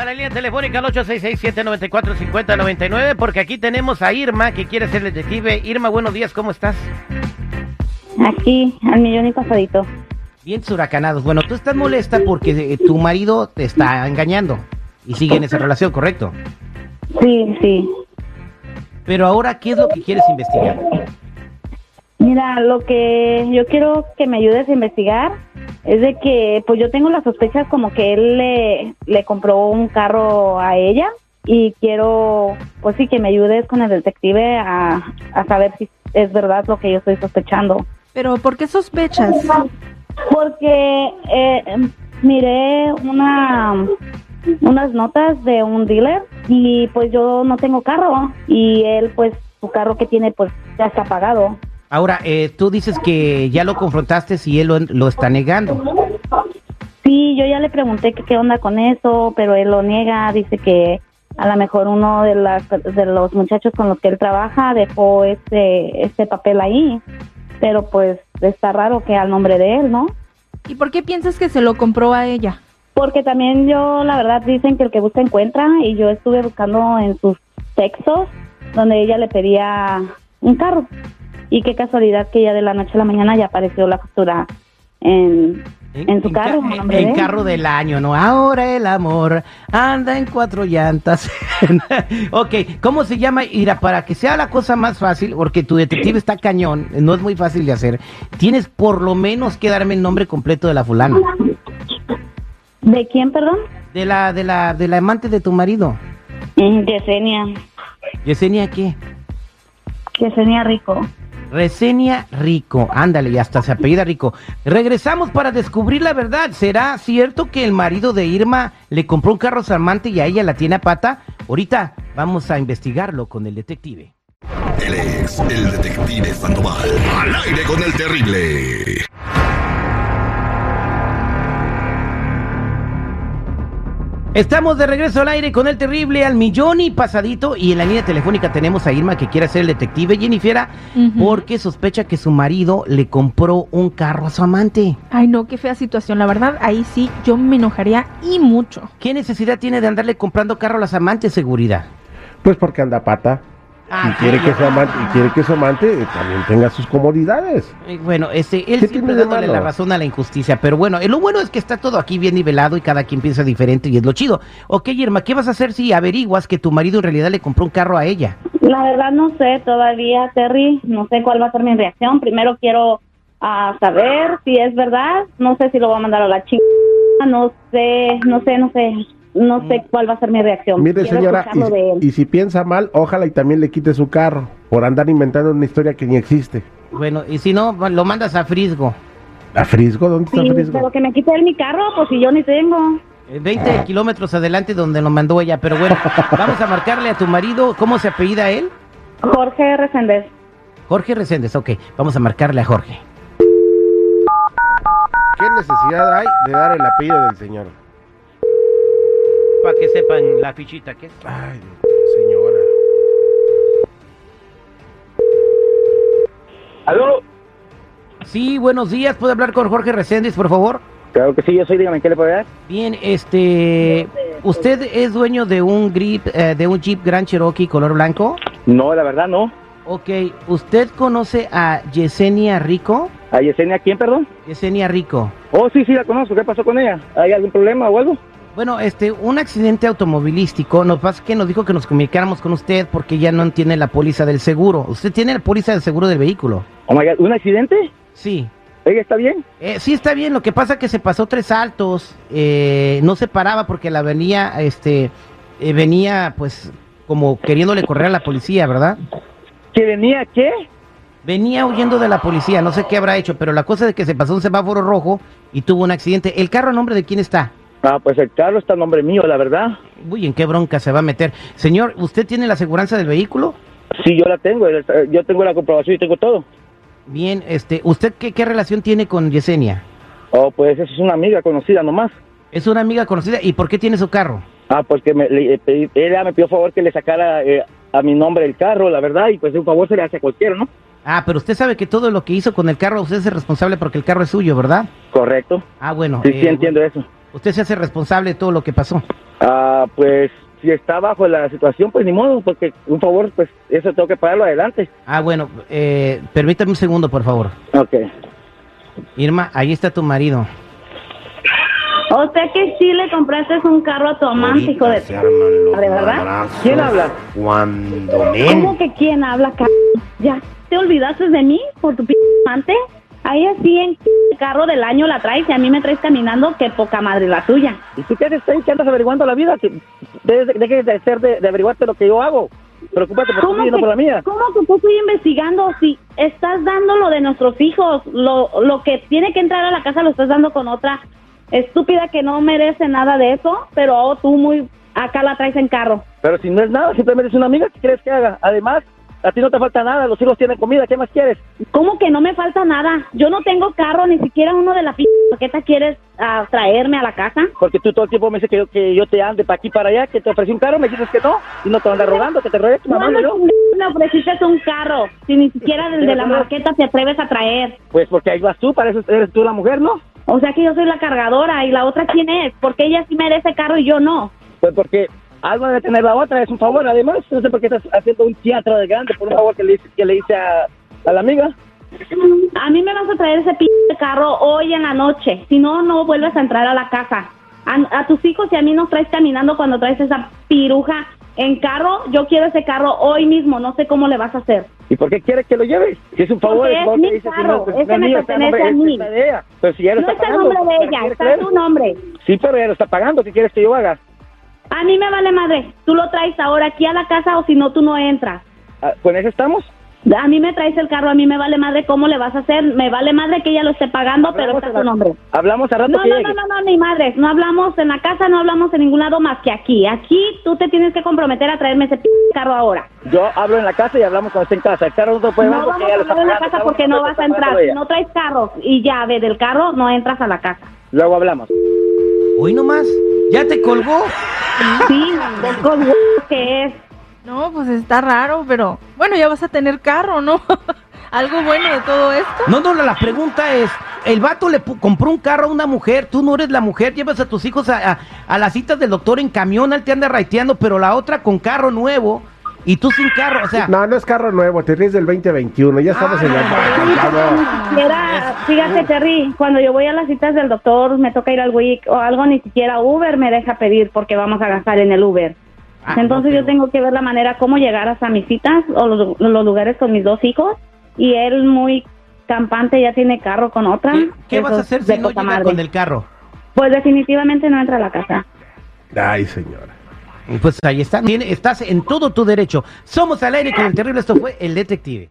A la línea telefónica al 866-794-5099 porque aquí tenemos a Irma que quiere ser detective. Irma, buenos días, ¿cómo estás? Aquí, al millón y pasadito. Bien huracanados. Bueno, tú estás molesta porque eh, tu marido te está engañando y sigue en esa relación, ¿correcto? Sí, sí. Pero ahora, ¿qué es lo que quieres investigar? Mira, lo que yo quiero que me ayudes a investigar es de que, pues yo tengo las sospechas como que él le, le compró un carro a ella y quiero, pues sí, que me ayudes con el detective a, a saber si es verdad lo que yo estoy sospechando. Pero, ¿por qué sospechas? Porque eh, miré una unas notas de un dealer y pues yo no tengo carro y él pues su carro que tiene pues ya está pagado. Ahora, eh, tú dices que ya lo confrontaste y él lo, lo está negando. Sí, yo ya le pregunté que qué onda con eso, pero él lo niega, dice que a lo mejor uno de, las, de los muchachos con los que él trabaja dejó este, este papel ahí, pero pues está raro que al nombre de él, ¿no? ¿Y por qué piensas que se lo compró a ella? Porque también yo, la verdad, dicen que el que busca encuentra y yo estuve buscando en sus textos donde ella le pedía un carro. Y qué casualidad que ya de la noche a la mañana ya apareció la factura en, en su carro. ca- en carro del año, ¿no? Ahora el amor anda en cuatro llantas. ok, ¿cómo se llama? Ira, para que sea la cosa más fácil, porque tu detective está cañón, no es muy fácil de hacer, tienes por lo menos que darme el nombre completo de la fulana. ¿De quién, perdón? De la, de la, de la amante de tu marido. Mm, Yesenia. Yesenia, ¿qué? Yesenia Rico. Resenia Rico, ándale, y hasta se apellida Rico. Regresamos para descubrir la verdad. ¿Será cierto que el marido de Irma le compró un carro amante y a ella la tiene a pata? Ahorita vamos a investigarlo con el detective. Él es el detective Sandoval. Al aire con el terrible. Estamos de regreso al aire con el terrible al millón y pasadito y en la línea telefónica tenemos a Irma que quiere ser el detective Jennifer Ujú. porque sospecha que su marido le compró un carro a su amante. Ay, no, qué fea situación. La verdad, ahí sí yo me enojaría y mucho. ¿Qué necesidad tiene de andarle comprando carro a las amantes, seguridad? Pues porque anda pata. Ah, y quiere sí, que su amante, y quiere que su amante eh, también tenga sus comodidades. Eh, Bueno, este, él ¿Qué siempre dándole la razón a la injusticia, pero bueno, eh, lo bueno es que está todo aquí bien nivelado y cada quien piensa diferente y es lo chido. Ok, Irma, ¿qué vas a hacer si averiguas que tu marido en realidad le compró un carro a ella? La verdad no sé todavía, Terry. No sé cuál va a ser mi reacción. Primero quiero ah, saber si es verdad. No sé si lo voy a mandar a la chica. No sé, no sé, no sé. No sé cuál va a ser mi reacción. Mire Quiero señora, escucharlo de él. y, si piensa mal, ojalá y también le quite su carro por andar inventando una historia que ni existe. Bueno, y si no, lo mandas a Frisgo. ¿A Frisgo? ¿Dónde está Frisgo? pero que me quite él mi carro, pues si yo ni tengo. Eh, 20 kilómetros adelante donde lo mandó ella, pero bueno, vamos a marcarle a tu marido, ¿cómo se apellida él? Jorge Resendez. Jorge Reséndez, ok, vamos a marcarle a Jorge. ¿Qué necesidad hay de dar el apellido del señor? Que sepan la fichita que es. Ay, señora. ¿Aló? Sí, buenos días, ¿puedo hablar con Jorge Reséndez, por favor? Claro que sí, yo soy, dígame, ¿qué le puedo dar? Bien, este, ¿usted es dueño de un Jeep, eh, de un Jeep Grand Cherokee color blanco? No, la verdad no. Ok, ¿usted conoce a Yesenia Rico? ¿A Yesenia quién, perdón? Yesenia Rico. Oh, sí, sí, la conozco. ¿Qué pasó con ella? ¿Hay algún problema o algo? Bueno, este, un accidente automovilístico, nos pasa que nos dijo que nos comunicáramos con usted porque ya no tiene la póliza del seguro. ¿Usted tiene la póliza del seguro del vehículo? Oh my God, ¿un accidente? Sí. ¿Ella está bien? Eh, sí, está bien, lo que pasa que se pasó tres saltos, eh, no se paraba porque la venía, este, eh, venía pues como queriéndole correr a la policía, ¿verdad? ¿Que venía qué? Venía huyendo de la policía, no sé qué habrá hecho, pero la cosa es que se pasó un semáforo rojo y tuvo un accidente. ¿El carro a nombre de quién está? Ah, pues el carro está a nombre mío, la verdad. Uy, ¿en qué bronca se va a meter? Señor, ¿usted tiene la aseguranza del vehículo? Sí, yo la tengo. eh, Yo tengo la comprobación y tengo todo. Bien, este, ¿usted qué, qué relación tiene con Yesenia? Oh, pues es una amiga conocida nomás. Es una amiga conocida, ¿y por qué tiene su carro? Ah, pues que me, le- eh, pedí- ella me pidió favor que le sacara eh, a mi nombre el carro, la verdad, y pues un favor se le hace a cualquiera, ¿no? Ah, pero usted sabe que todo lo que hizo con el carro, usted es responsable porque el carro es suyo, ¿verdad? Correcto. Ah, bueno. Sí, eh, sí, entiendo eso. Usted se hace responsable de todo lo que pasó. Ah, pues si está bajo la situación, pues ni modo, porque un favor, pues eso tengo que pagarlo adelante. Ah, bueno, eh, permítame un segundo, por favor. Ok. Irma, ahí está tu marido. O sea que sí le compraste un carro a tu amante, hijo de... se arman los ¿De verdad? madrazos ¿Quién habla? Cuando ¿Cómo que quién habla, c ¿Ya te olvidaste de mí por tu p amante? Ahí así en carro del año la traes y a mí me traes caminando, que poca madre la tuya. ¿Y tú qué haces ahí? ¿Qué andas averiguando la vida? Que Dejes de, dejes de ser de, averiguarte lo que yo hago. Preocúpate por tu vida y no por la mía. ¿Cómo que tú estoy investigando? Si estás dando lo de nuestros hijos, lo, lo que tiene que entrar a la casa lo estás dando con otra estúpida que no merece nada de eso, pero oh, tú muy acá la traes en carro. Pero si no es nada, simplemente es una amiga, ¿qué quieres que haga? Además, a ti no te falta nada, los hijos tienen comida, ¿qué más quieres? ¿Cómo que no me falta nada? Yo no tengo carro, ni siquiera uno de la p quieres ah, traerme a la casa. Porque tú todo el tiempo me dices que yo, que yo te ande para aquí para allá, que te ofrecí un carro, me dices que no, y no te andas rogando, que te rogué tu mamá, no yo. ¿Cuándo me ofreciste un carro? Si ni siquiera del de la marqueta te atreves a traer. Pues porque ahí vas tú, para eso eres tú la mujer, ¿no? O sea que yo soy la cargadora y la otra quién es, porque ella sí merece carro y yo no. Pues porque algo debe tener la otra, es un favor, además, no sé por qué estás haciendo un teatro de grande por un favor que le, hice- que le hice a, a la amiga. A mí me vas a traer ese p carro hoy en la noche, si no, no vuelves a entrar a la casa. A, a tus hijos y a mí nos traes caminando cuando traes esa piruja en carro, yo quiero ese carro hoy mismo, no sé cómo le vas a hacer. ¿Y por qué quieres que lo lleves? Si es un favor, Porque es favor mi dices, si carro, no, ese no me pertenece a mí. No está el nombre de ¿qué ella, está tu nombre. Sí, pero ella lo está pagando, ¿qué quieres que yo haga? A mí me vale madre, tú lo traes ahora aquí a la casa o si no, tú no entras. Ah, ¿Con eso estamos? A mí me traes el carro, a mí me vale madre cómo le vas a hacer, me vale madre que ella lo esté pagando, pero está la- nombre. Hablamos a rato No, que no, llegue. no, no, no, ni madres, no hablamos en la casa, no hablamos en ningún lado más que aquí. Aquí tú te tienes que comprometer a traerme ese p carro ahora. Yo hablo en la casa y hablamos cuando esté en casa. El carro no te puede No vamos ella a hablar en la casa porque no vas a entrar. Si no traes carro y llave del carro, no entras a la casa. Luego hablamos. Hoy nomás, ya te colgó. Sí, que es. No, pues está raro, pero bueno, ya vas a tener carro, ¿no? Algo bueno de todo esto. No, no, la pregunta es, el vato le compró un carro a una mujer, tú no eres la mujer, llevas a tus hijos a, a- a las citas del doctor en camión, él te anda raiteando, pero la otra con carro nuevo y tú sin carro, o sea, No, no es carro nuevo, te ríes del 2021, ya estamos en la... Ah, Ni siquiera, fíjate Terry, cuando yo voy a las citas del doctor, me toca ir al WIC o algo, ni siquiera Uber me deja pedir porque vamos a gastar en el Uber. Ah, Entonces no, yo tengo que ver la manera cómo llegar hasta mis citas o los, los lugares con mis dos hijos y él muy campante ya tiene carro con otra. ¿qué, vas a hacer si no llega madre. con el carro? Pues definitivamente no entra a la casa. Ay, señora. Pues ahí está, estás en todo tu derecho. Somos al aire con el terrible, esto fue El Detective.